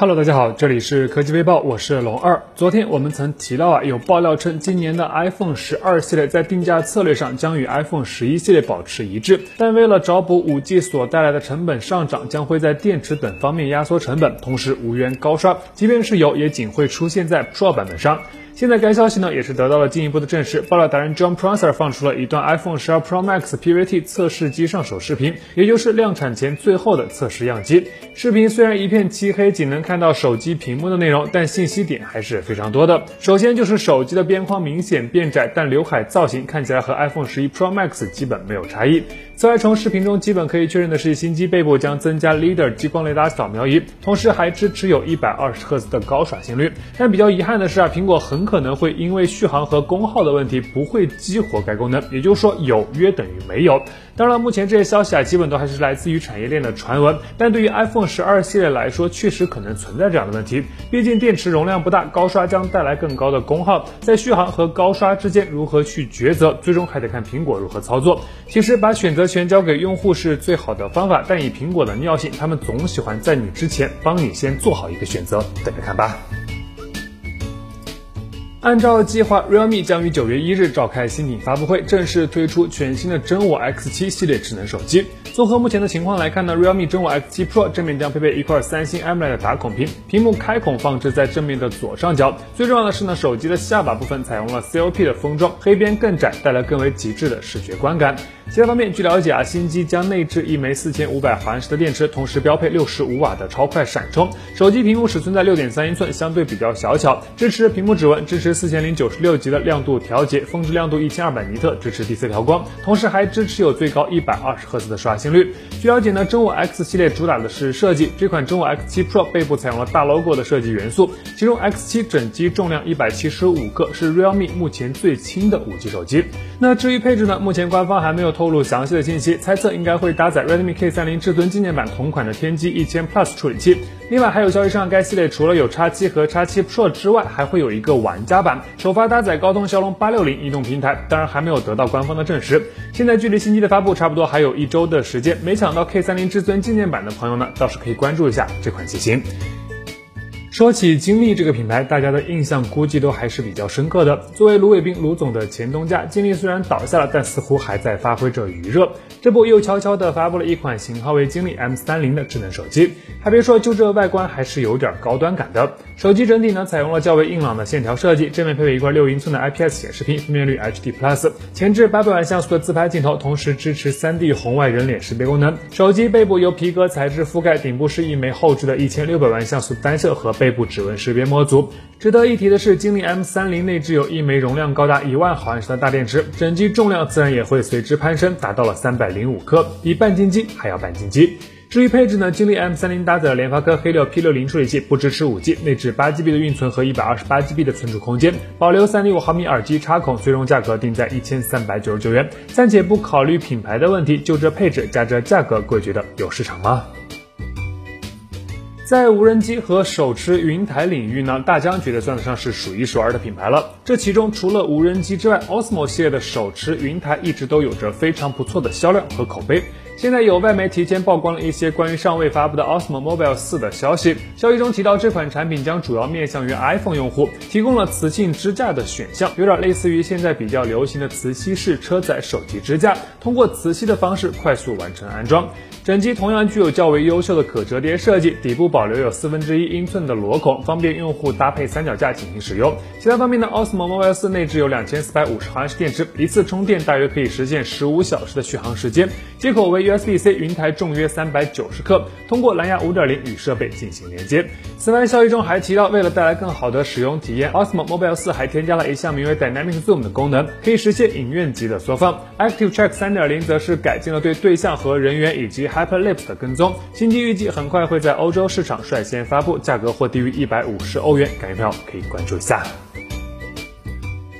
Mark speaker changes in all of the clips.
Speaker 1: Hello，大家好，这里是科技微报，我是龙二。昨天我们曾提到啊，有爆料称今年的 iPhone 十二系列在定价策略上将与 iPhone 十一系列保持一致，但为了找补 5G 所带来的成本上涨，将会在电池等方面压缩成本，同时无缘高刷，即便是有，也仅会出现在 Pro 版本上。现在该消息呢也是得到了进一步的证实。爆料达人 John Prosser 放出了一段 iPhone 12 Pro Max PVT 测试机上手视频，也就是量产前最后的测试样机。视频虽然一片漆黑，仅能看到手机屏幕的内容，但信息点还是非常多的。首先就是手机的边框明显变窄，但刘海造型看起来和 iPhone 11 Pro Max 基本没有差异。此外，从视频中基本可以确认的是，新机背部将增加 Leader 激光雷达扫描仪，同时还支持有一百二十赫兹的高刷新率。但比较遗憾的是啊，苹果很很可能会因为续航和功耗的问题不会激活该功能，也就是说有约等于没有。当然，目前这些消息啊，基本都还是来自于产业链的传闻。但对于 iPhone 十二系列来说，确实可能存在这样的问题。毕竟电池容量不大，高刷将带来更高的功耗，在续航和高刷之间如何去抉择，最终还得看苹果如何操作。其实把选择权交给用户是最好的方法，但以苹果的尿性，他们总喜欢在你之前帮你先做好一个选择，等着看吧。按照计划，Realme 将于九月一日召开新品发布会，正式推出全新的真我 X7 系列智能手机。综合目前的情况来看呢，Realme 真我 X7 Pro 正面将配备一块三星 AMOLED 打孔屏，屏幕开孔放置在正面的左上角。最重要的是呢，手机的下巴部分采用了 COP 的封装，黑边更窄，带来更为极致的视觉观感。其他方面，据了解啊，新机将内置一枚四千五百毫安时的电池，同时标配六十五瓦的超快闪充。手机屏幕尺寸在六点三英寸，相对比较小巧，支持屏幕指纹，支持四千零九十六级的亮度调节，峰值亮度一千二百尼特，支持第四调光，同时还支持有最高一百二十赫兹的刷新率。据了解呢，真我 X 系列主打的是设计，这款真我 X7 Pro 背部采用了大 logo 的设计元素，其中 X7 整机重量一百七十五克，是 Realme 目前最轻的五 G 手机。那至于配置呢，目前官方还没有透露详细的信息，猜测应该会搭载 Redmi K30 至尊纪念版同款的天玑一千 Plus 处理器。另外还有消息上，该系列除了有 X7 和 X7 Pro 之外，还会有一个玩家版，首发搭载高通骁龙八六零移动平台，当然还没有得到官方的证实。现在距离新机的发布差不多还有一周的时间，没抢到 K30 至尊纪念版的朋友呢，倒是可以关注一下这款机型。说起金立这个品牌，大家的印象估计都还是比较深刻的。作为卢伟斌卢总的前东家，金立虽然倒下了，但似乎还在发挥着余热。这不又悄悄地发布了一款型号为金立 M 三零的智能手机。还别说，就这外观还是有点高端感的。手机整体呢，采用了较为硬朗的线条设计，正面配备一块六英寸的 IPS 显示屏，分辨率 HD Plus，前置八百万像素的自拍镜头，同时支持 3D 红外人脸识别功能。手机背部由皮革材质覆盖，顶部是一枚后置的一千六百万像素单摄和背部指纹识别模组。值得一提的是，金立 M 三零内置有一枚容量高达一万毫安时的大电池，整机重量自然也会随之攀升，达到了三百零五克，比半斤机还要半斤机。至于配置呢，金立 M 三零搭载了联发科黑六 P 六零处理器，不支持五 G，内置八 GB 的运存和一百二十八 GB 的存储空间，保留三点五毫米耳机插孔，最终价格定在一千三百九十九元。暂且不考虑品牌的问题，就这配置加这价格，各位觉得有市场吗？在无人机和手持云台领域呢，大疆觉得算得上是数一数二的品牌了。这其中除了无人机之外，Osmo 系列的手持云台一直都有着非常不错的销量和口碑。现在有外媒提前曝光了一些关于尚未发布的 Osmo Mobile 4的消息。消息中提到，这款产品将主要面向于 iPhone 用户，提供了磁性支架的选项，有点类似于现在比较流行的磁吸式车载手机支架，通过磁吸的方式快速完成安装。整机同样具有较为优秀的可折叠设计，底部保留有四分之一英寸的螺孔，方便用户搭配三脚架进行使用。其他方面呢，Osmo Mobile 4内置有两千四百五十毫安时电池，一次充电大约可以实现十五小时的续航时间，接口为 USB-C，云台重约三百九十克，通过蓝牙五点零与设备进行连接。此外，消息中还提到，为了带来更好的使用体验，Osmo Mobile 4还添加了一项名为 Dynamic Zoom 的功能，可以实现影院级的缩放。Active Track 三点零则是改进了对对象和人员以及 Hyperlapse 的跟踪。新机预计很快会在欧洲市场率先发布，价格或低于一百五十欧元，感兴趣朋友可以关注一下。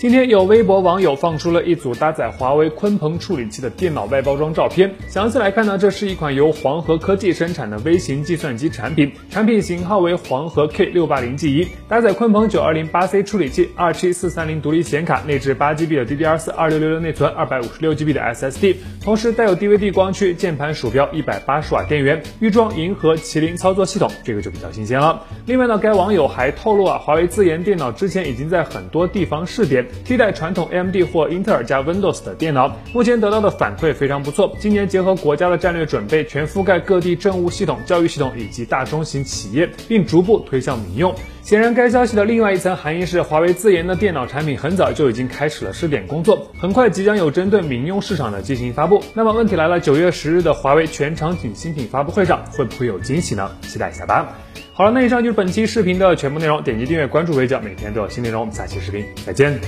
Speaker 1: 今天有微博网友放出了一组搭载华为鲲鹏处理器的电脑外包装照片。详细来看呢，这是一款由黄河科技生产的微型计算机产品，产品型号为黄河 K 六八零 G 一，搭载鲲鹏九二零八 C 处理器，二七四三零独立显卡，内置八 GB 的 DDR 四二六六六内存，二百五十六 GB 的 SSD，同时带有 DVD 光驱，键盘鼠标，一百八十瓦电源，预装银河麒麟操作系统，这个就比较新鲜了。另外呢，该网友还透露啊，华为自研电脑之前已经在很多地方试点。替代传统 AMD 或英特尔加 Windows 的电脑，目前得到的反馈非常不错。今年结合国家的战略准备，全覆盖各地政务系统、教育系统以及大中型企业，并逐步推向民用。显然，该消息的另外一层含义是，华为自研的电脑产品很早就已经开始了试点工作，很快即将有针对民用市场的进行发布。那么问题来了，九月十日的华为全场景新品发布会上，会不会有惊喜呢？期待一下吧。好了，那以上就是本期视频的全部内容，点击订阅关注围剿，每天都有新内容。我们下期视频再见。